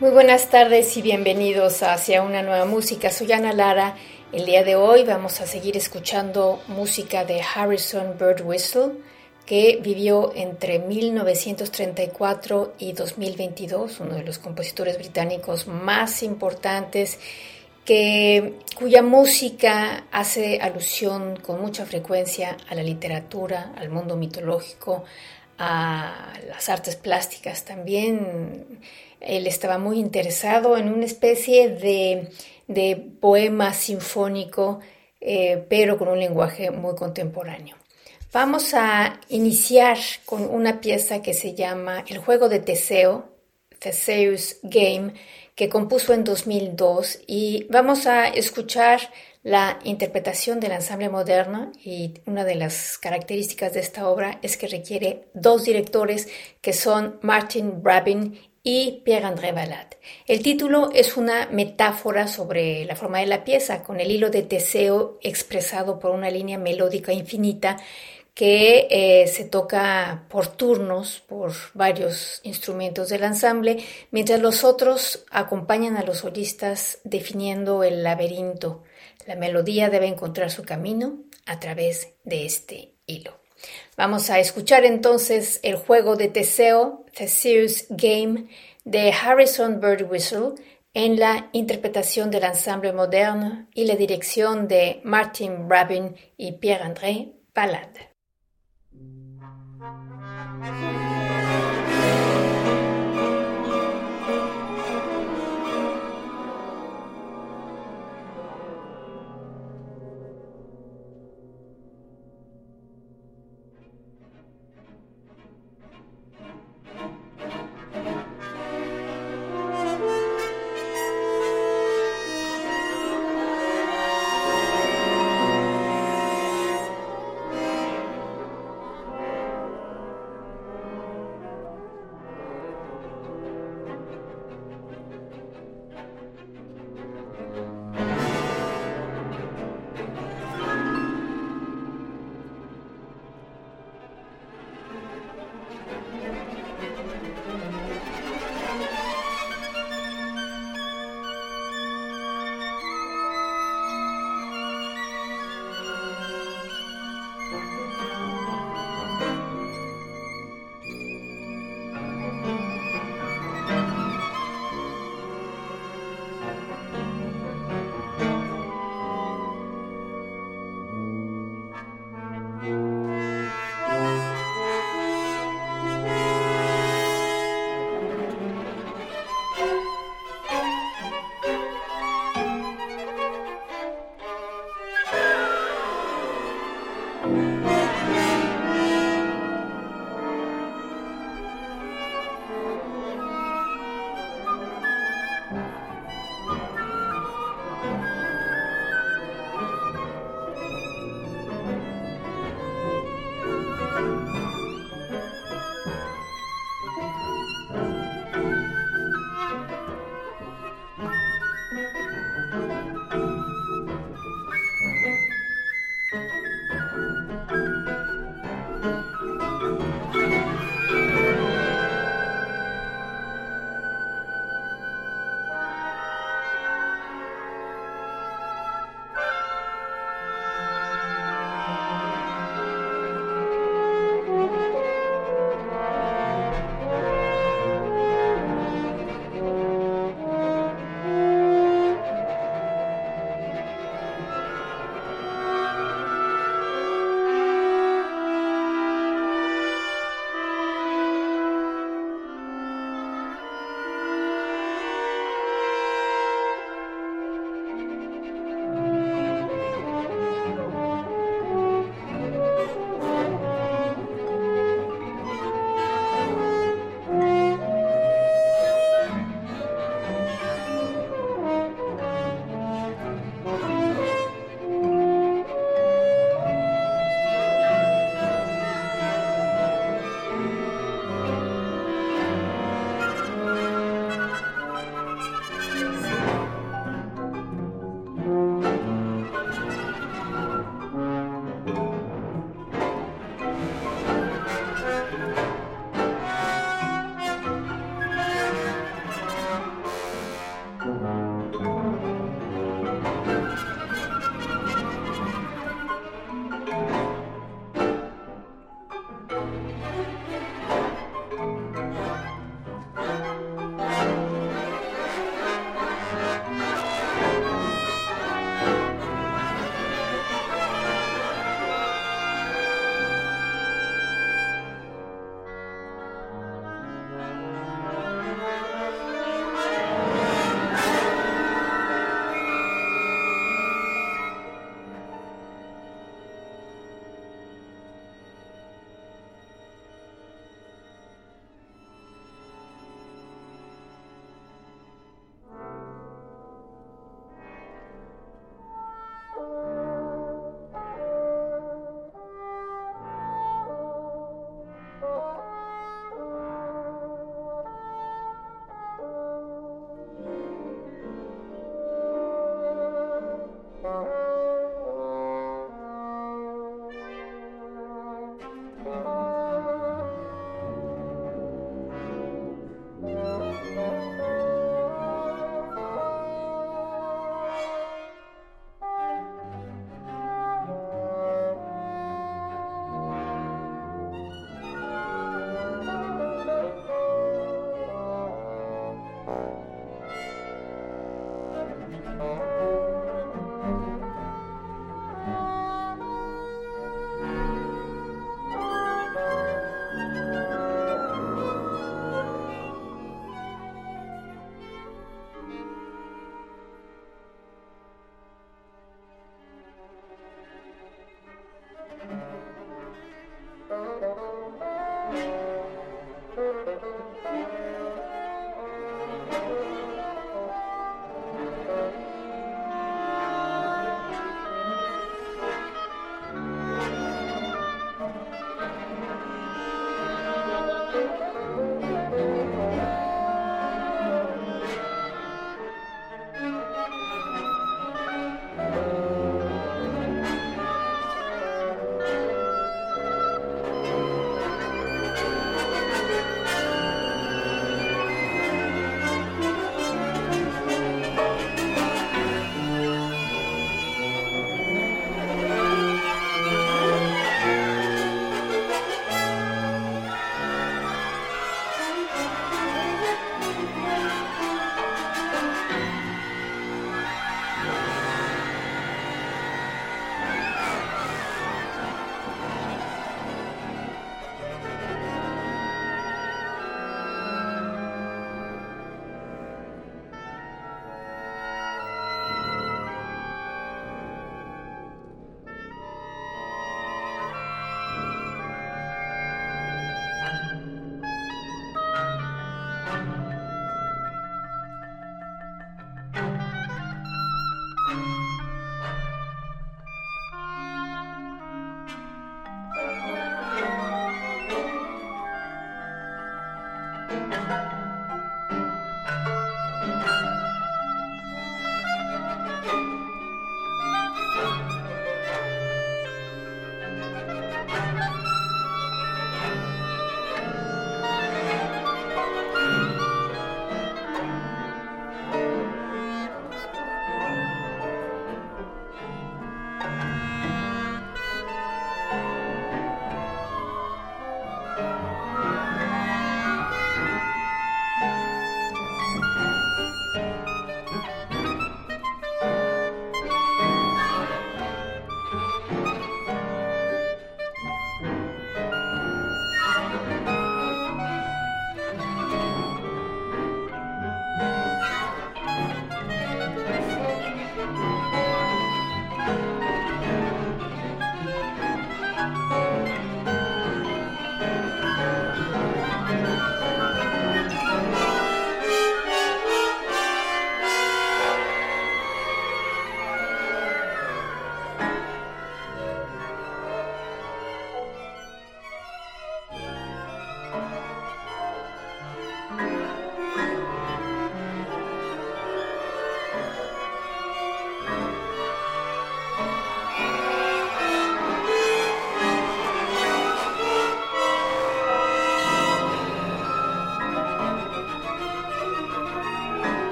Muy buenas tardes y bienvenidos hacia una nueva música. Soy Ana Lara. El día de hoy vamos a seguir escuchando música de Harrison Bird Whistle, que vivió entre 1934 y 2022, uno de los compositores británicos más importantes, que, cuya música hace alusión con mucha frecuencia a la literatura, al mundo mitológico, a las artes plásticas también él estaba muy interesado en una especie de, poema sinfónico, eh, pero con un lenguaje muy contemporáneo. Vamos a iniciar con una pieza que se llama El juego de Teseo, Theseus Game, que compuso en 2002 y vamos a escuchar la interpretación del ensamble moderno y una de las características de esta obra es que requiere dos directores que son Martin Brabin y Pierre-André Ballat. El título es una metáfora sobre la forma de la pieza, con el hilo de Teseo expresado por una línea melódica infinita que eh, se toca por turnos por varios instrumentos del ensamble, mientras los otros acompañan a los solistas definiendo el laberinto. La melodía debe encontrar su camino a través de este hilo. Vamos a escuchar entonces el juego de Teseo, Theseus Game, de Harrison Birdwhistle, en la interpretación del ensemble moderno y la dirección de Martin Brabin y Pierre-André Ballade.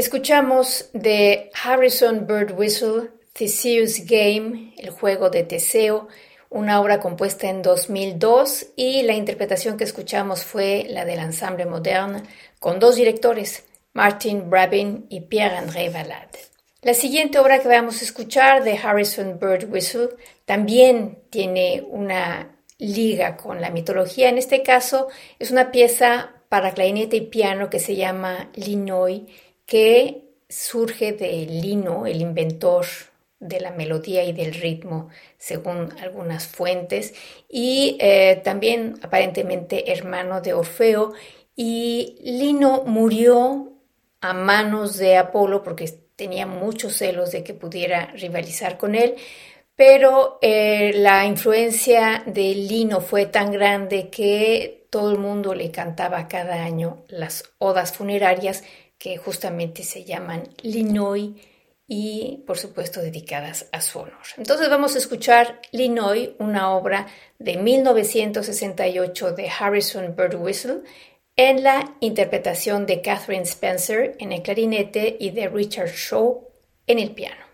Escuchamos de Harrison Bird Whistle Theseus Game, el juego de Teseo, una obra compuesta en 2002 y la interpretación que escuchamos fue la del ensemble moderne con dos directores, Martin Brabin y Pierre-André Valade. La siguiente obra que vamos a escuchar de Harrison Bird Whistle también tiene una liga con la mitología. En este caso es una pieza para clarinete y piano que se llama Linoy que surge de Lino, el inventor de la melodía y del ritmo, según algunas fuentes, y eh, también aparentemente hermano de Orfeo. Y Lino murió a manos de Apolo porque tenía muchos celos de que pudiera rivalizar con él, pero eh, la influencia de Lino fue tan grande que todo el mundo le cantaba cada año las odas funerarias que justamente se llaman Linoy y por supuesto dedicadas a su honor. Entonces vamos a escuchar Linoy, una obra de 1968 de Harrison Bird Whistle, en la interpretación de Catherine Spencer en el clarinete y de Richard Shaw en el piano.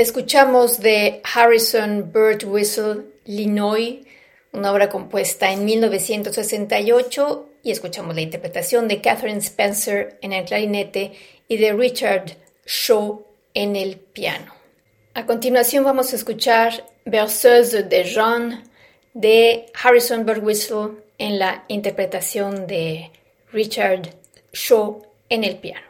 Escuchamos de Harrison Bird Whistle, Linoy, una obra compuesta en 1968, y escuchamos la interpretación de Catherine Spencer en el clarinete y de Richard Shaw en el piano. A continuación vamos a escuchar Berceuse de Jean de Harrison Bird Whistle en la interpretación de Richard Shaw en el piano.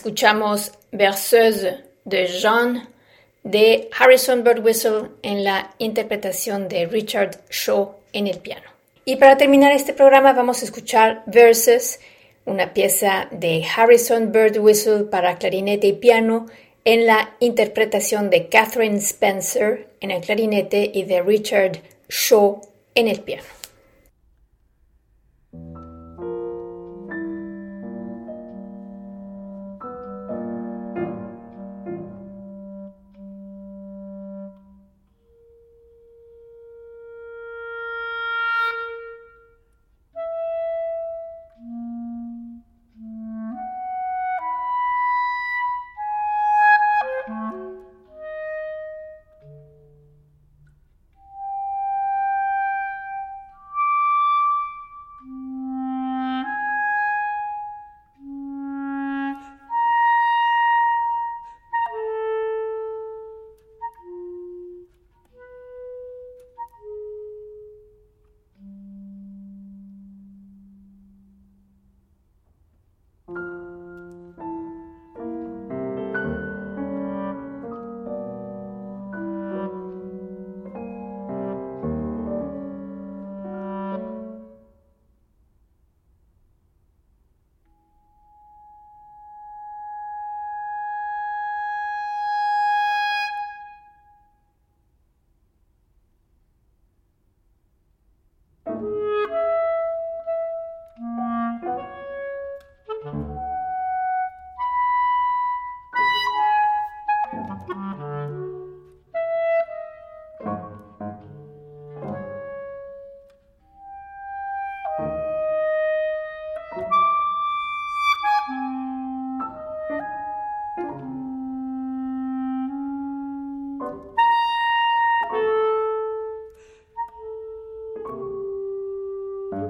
Escuchamos Berceuse de Jean de Harrison Birdwhistle en la interpretación de Richard Shaw en el piano. Y para terminar este programa vamos a escuchar Verses, una pieza de Harrison Birdwhistle para clarinete y piano en la interpretación de Catherine Spencer en el clarinete y de Richard Shaw en el piano.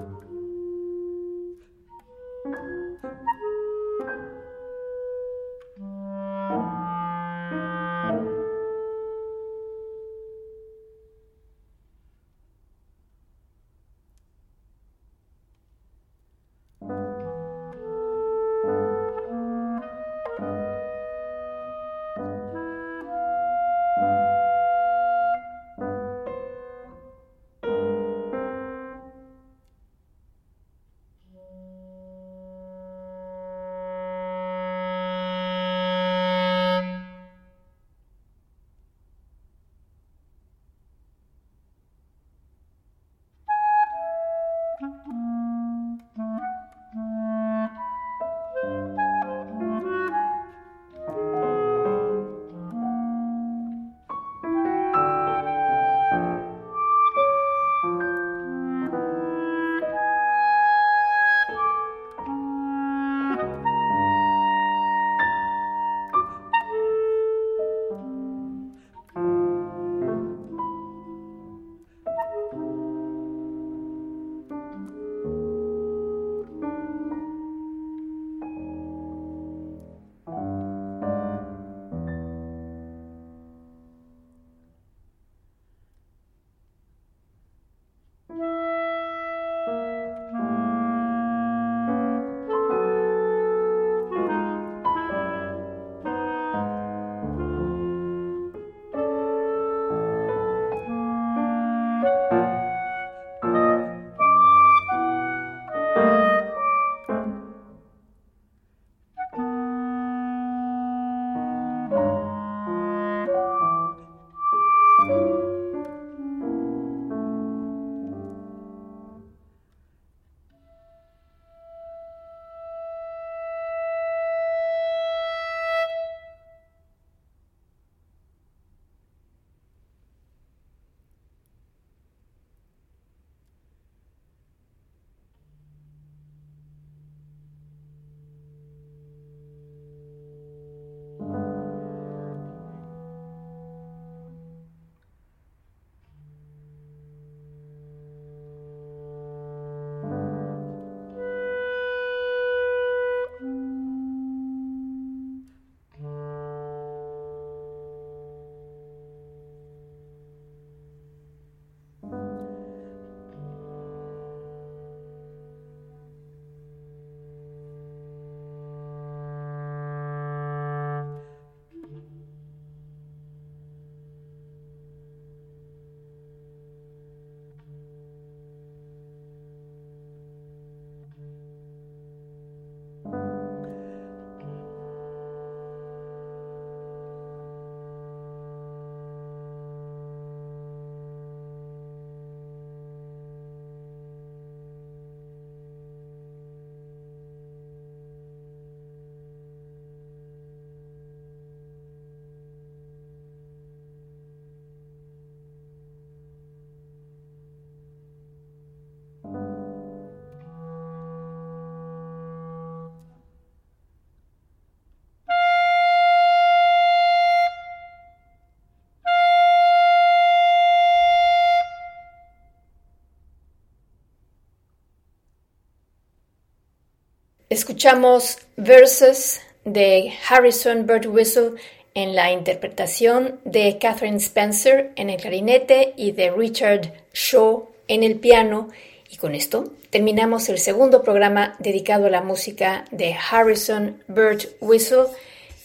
Thank you. Escuchamos Verses de Harrison Bird Whistle en la interpretación de Catherine Spencer en el clarinete y de Richard Shaw en el piano. Y con esto terminamos el segundo programa dedicado a la música de Harrison Bird Whistle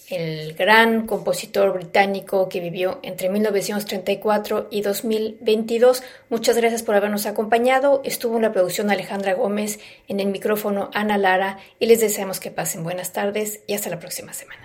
el gran compositor británico que vivió entre 1934 y 2022. Muchas gracias por habernos acompañado. Estuvo en la producción Alejandra Gómez, en el micrófono Ana Lara y les deseamos que pasen buenas tardes y hasta la próxima semana.